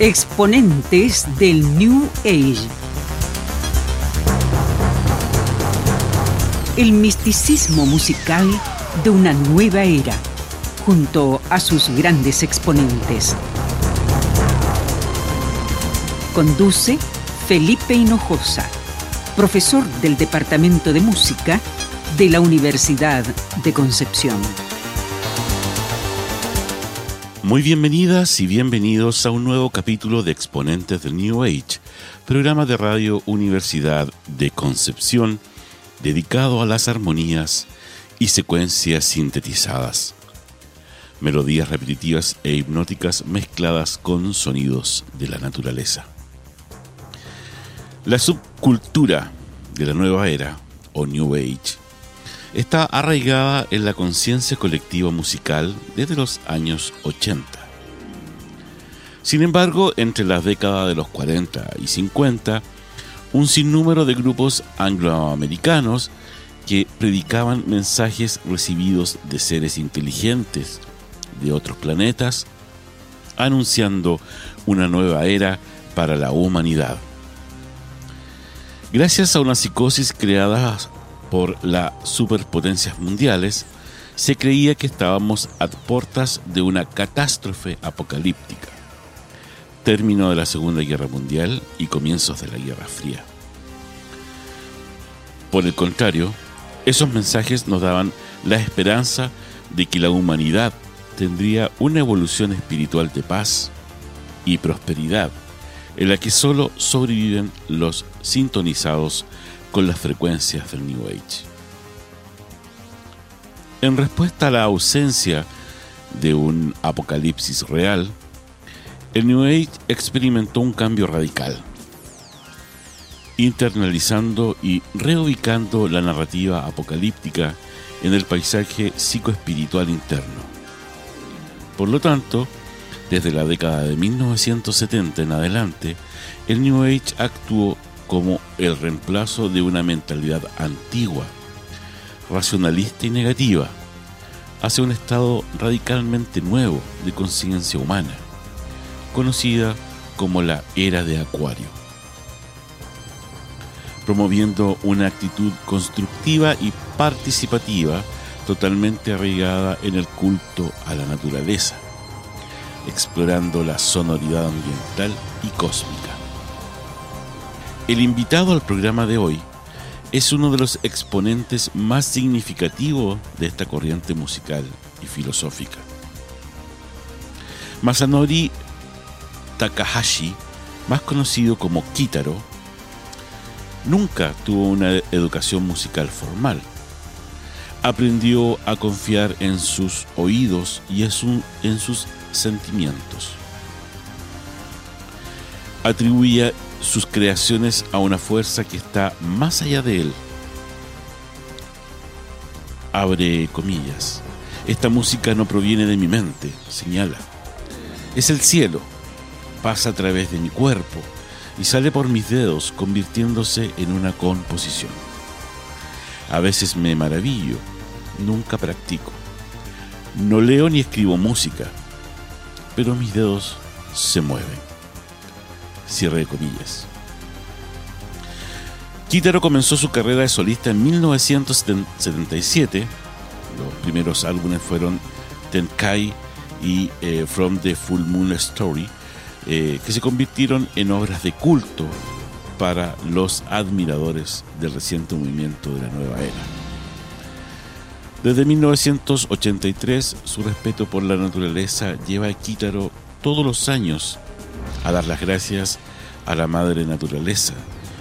Exponentes del New Age. El misticismo musical de una nueva era, junto a sus grandes exponentes. Conduce Felipe Hinojosa, profesor del Departamento de Música de la Universidad de Concepción. Muy bienvenidas y bienvenidos a un nuevo capítulo de Exponentes del New Age, programa de radio Universidad de Concepción dedicado a las armonías y secuencias sintetizadas. Melodías repetitivas e hipnóticas mezcladas con sonidos de la naturaleza. La subcultura de la nueva era, o New Age, está arraigada en la conciencia colectiva musical desde los años 80. Sin embargo, entre las décadas de los 40 y 50, un sinnúmero de grupos angloamericanos que predicaban mensajes recibidos de seres inteligentes de otros planetas, anunciando una nueva era para la humanidad. Gracias a una psicosis creada por las superpotencias mundiales, se creía que estábamos a puertas de una catástrofe apocalíptica, término de la Segunda Guerra Mundial y comienzos de la Guerra Fría. Por el contrario, esos mensajes nos daban la esperanza de que la humanidad tendría una evolución espiritual de paz y prosperidad, en la que solo sobreviven los sintonizados con las frecuencias del New Age. En respuesta a la ausencia de un apocalipsis real, el New Age experimentó un cambio radical, internalizando y reubicando la narrativa apocalíptica en el paisaje psicoespiritual interno. Por lo tanto, desde la década de 1970 en adelante, el New Age actuó como el reemplazo de una mentalidad antigua, racionalista y negativa, hacia un estado radicalmente nuevo de conciencia humana, conocida como la era de Acuario, promoviendo una actitud constructiva y participativa totalmente arraigada en el culto a la naturaleza, explorando la sonoridad ambiental y cósmica. El invitado al programa de hoy es uno de los exponentes más significativos de esta corriente musical y filosófica. Masanori Takahashi, más conocido como Kitaro, nunca tuvo una educación musical formal. Aprendió a confiar en sus oídos y en sus sentimientos. Atribuía sus creaciones a una fuerza que está más allá de él. Abre comillas. Esta música no proviene de mi mente, señala. Es el cielo. Pasa a través de mi cuerpo y sale por mis dedos convirtiéndose en una composición. A veces me maravillo, nunca practico. No leo ni escribo música, pero mis dedos se mueven. Cierre de comillas. Kitaro comenzó su carrera de solista en 1977. Los primeros álbumes fueron Tenkai y eh, From the Full Moon Story, eh, que se convirtieron en obras de culto para los admiradores del reciente movimiento de la nueva era. Desde 1983, su respeto por la naturaleza lleva a Kitaro todos los años a dar las gracias a la Madre Naturaleza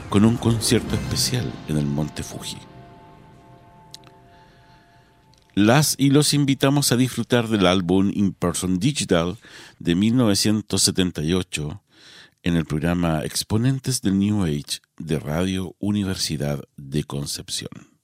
con un concierto especial en el Monte Fuji. Las y los invitamos a disfrutar del álbum In Person Digital de 1978 en el programa Exponentes del New Age de Radio Universidad de Concepción.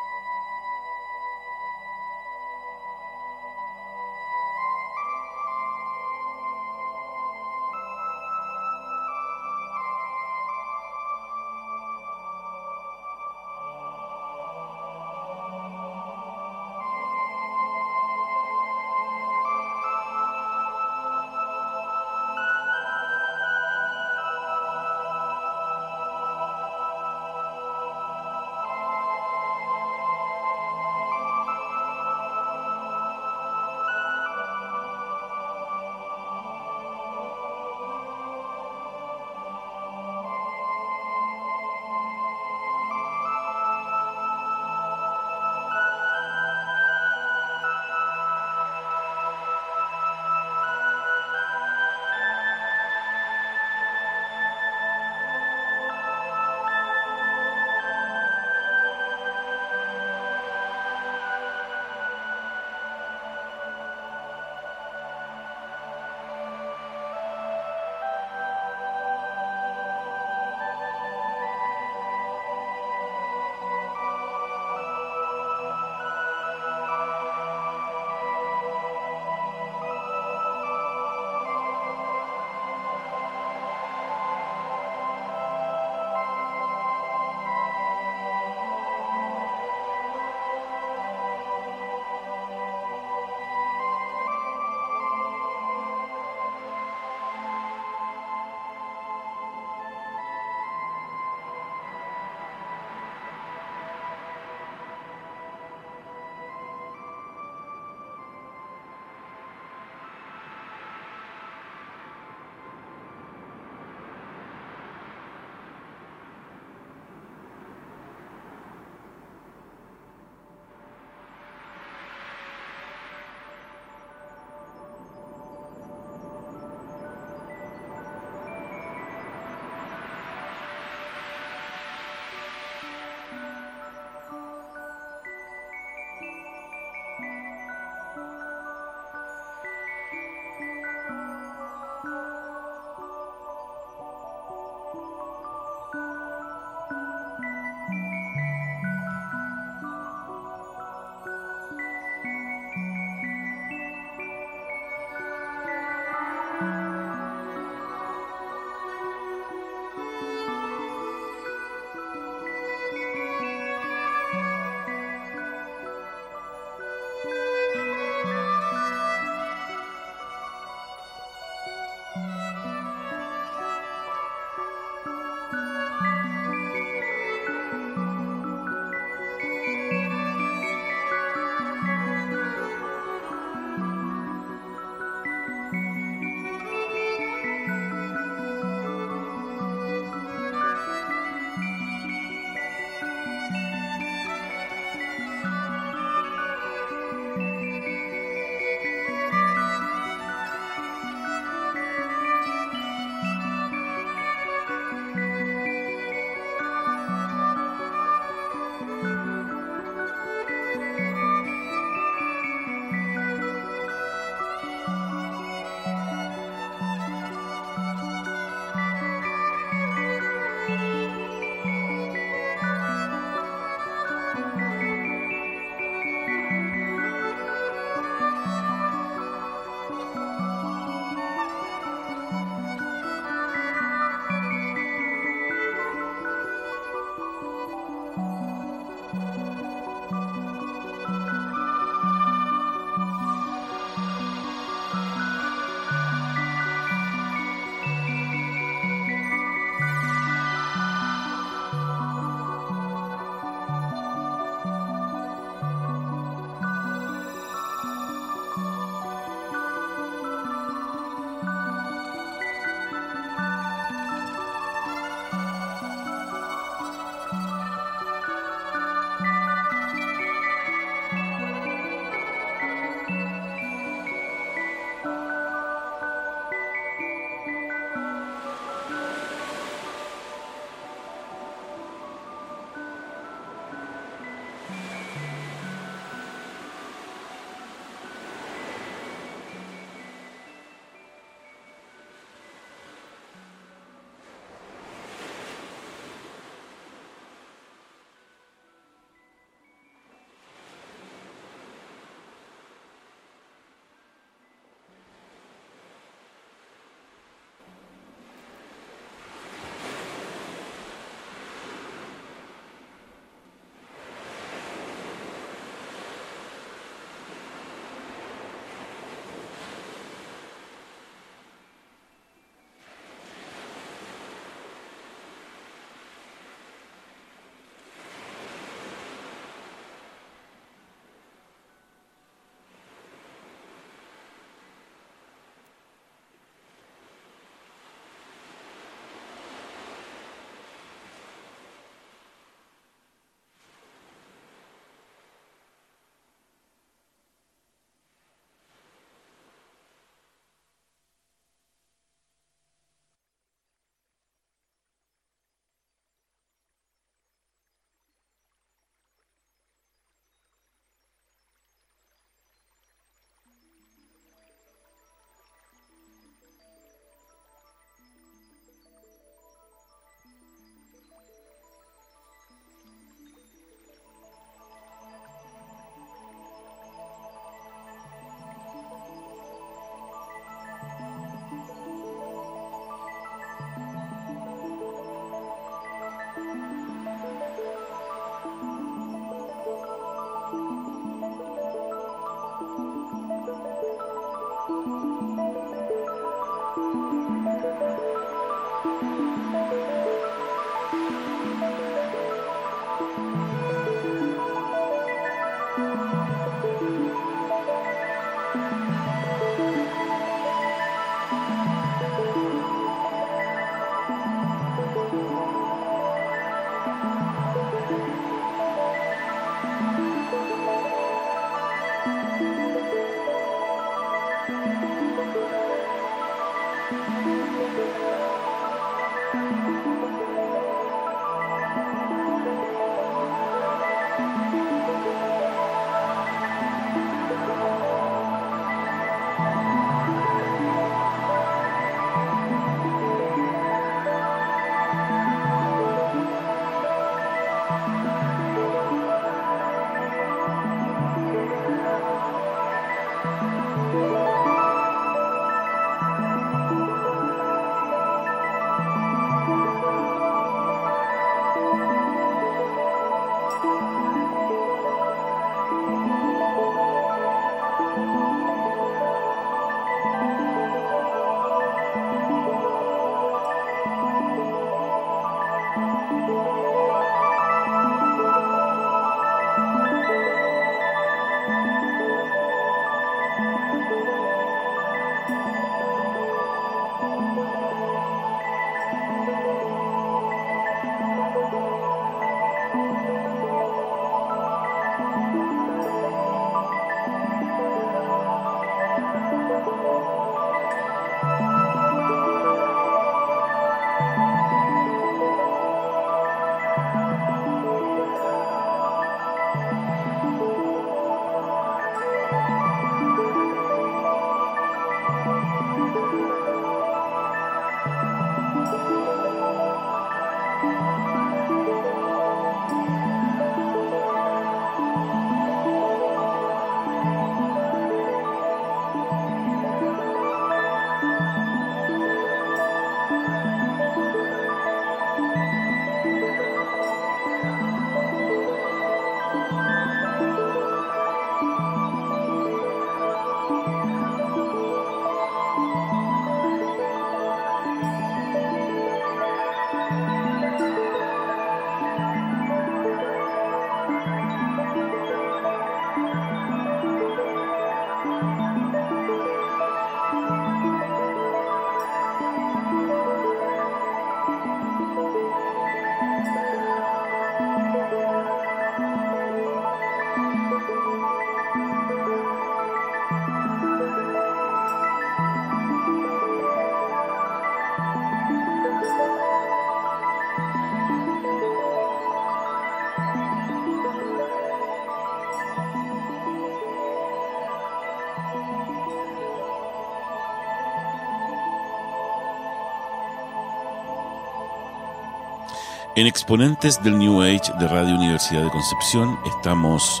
En Exponentes del New Age de Radio Universidad de Concepción estamos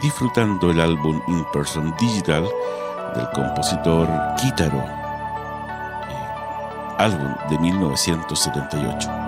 disfrutando el álbum In Person Digital del compositor Kitaro, eh, álbum de 1978.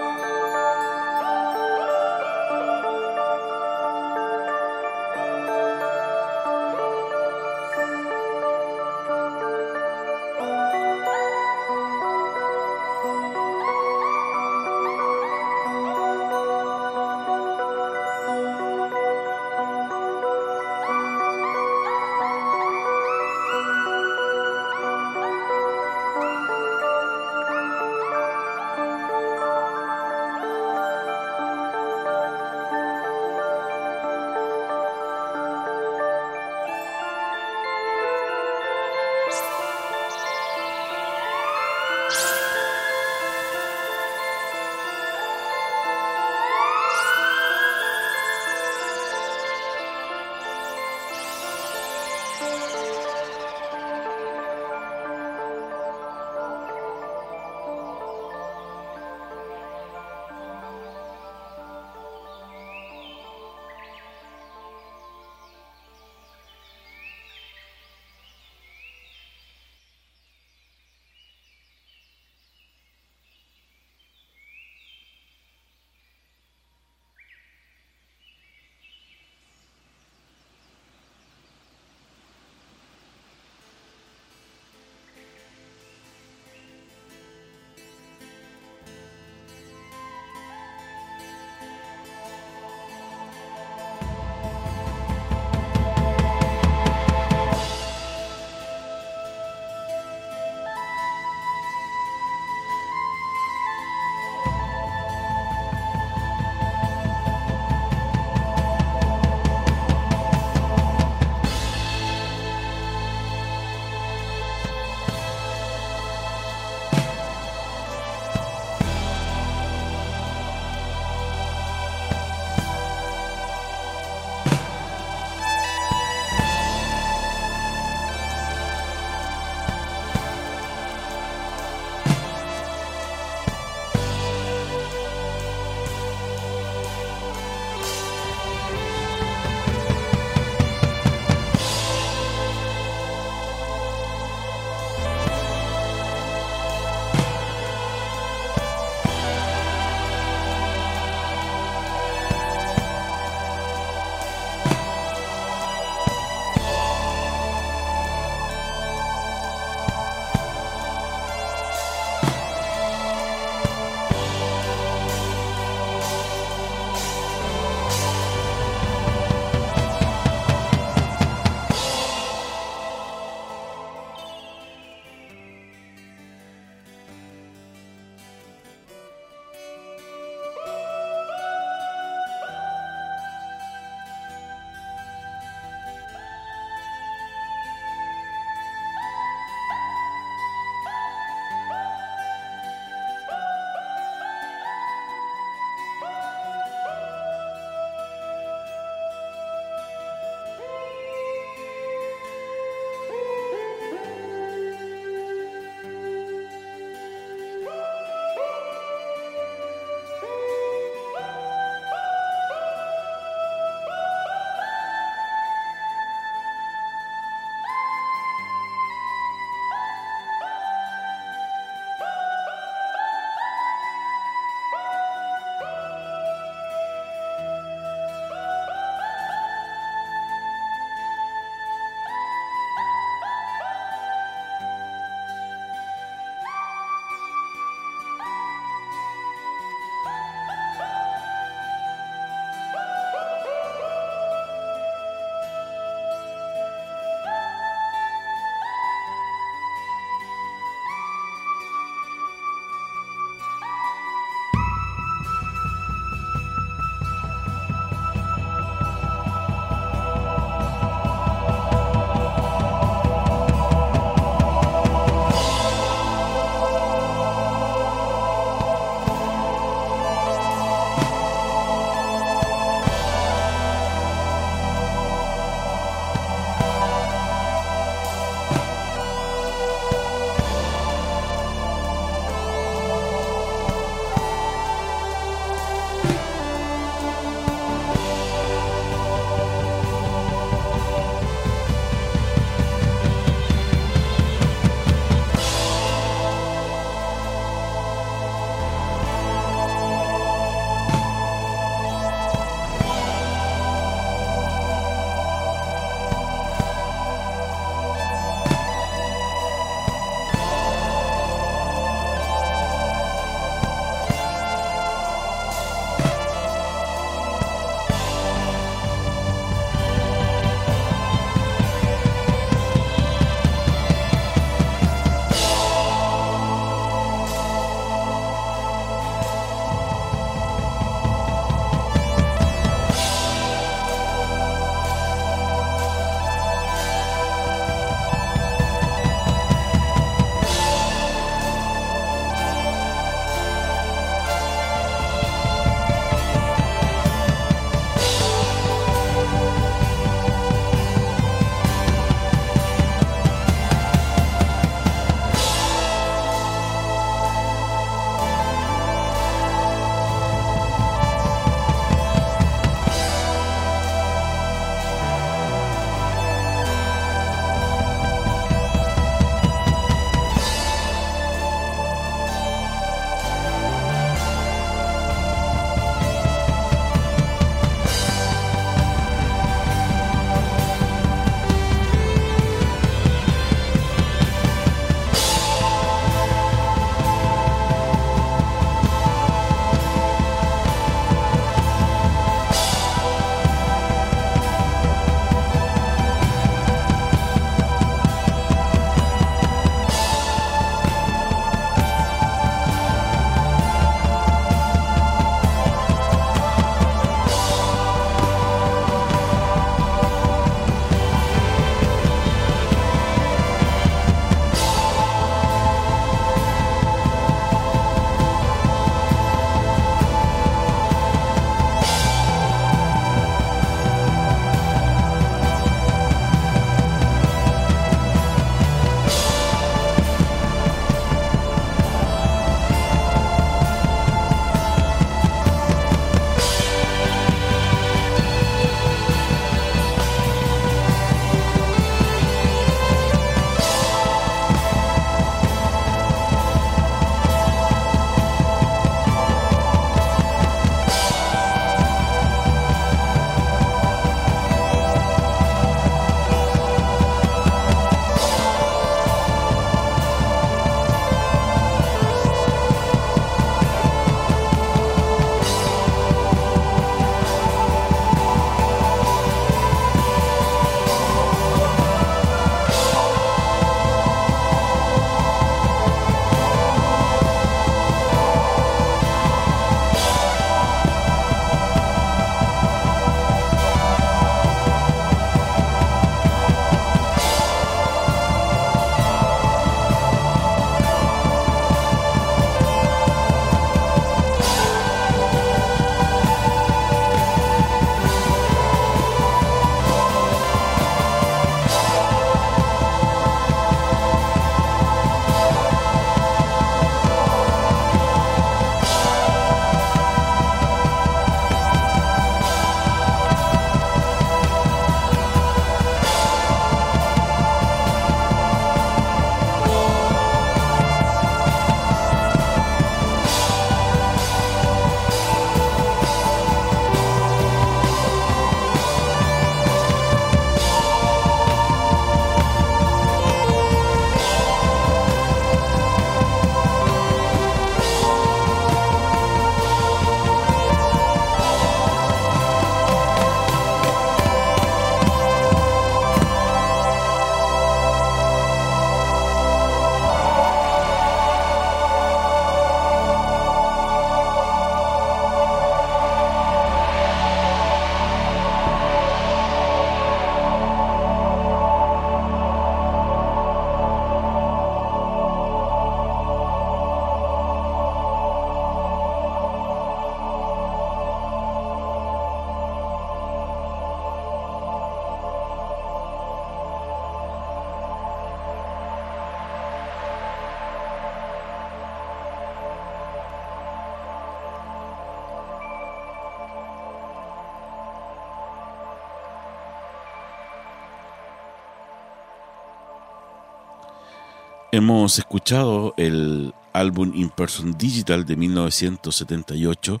Hemos escuchado el álbum In Person Digital de 1978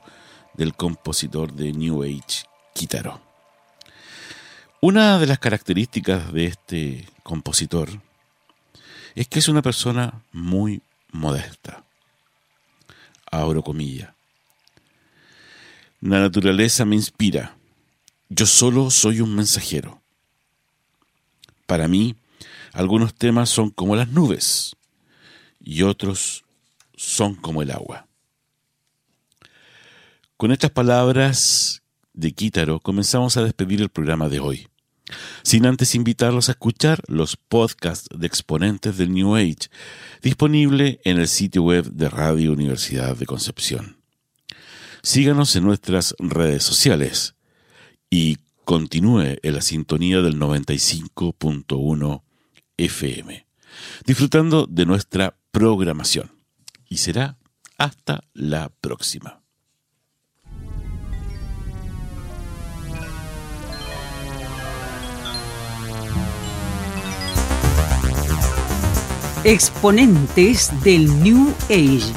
del compositor de New Age, Kitaro. Una de las características de este compositor es que es una persona muy modesta. Abro comilla. La naturaleza me inspira. Yo solo soy un mensajero. Para mí, algunos temas son como las nubes y otros son como el agua. Con estas palabras de Quítaro comenzamos a despedir el programa de hoy, sin antes invitarlos a escuchar los podcasts de exponentes del New Age, disponible en el sitio web de Radio Universidad de Concepción. Síganos en nuestras redes sociales y continúe en la sintonía del 95.1 FM, disfrutando de nuestra programación. Y será hasta la próxima. Exponentes del New Age.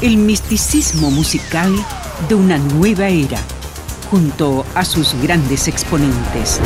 El misticismo musical de una nueva era junto a sus grandes exponentes.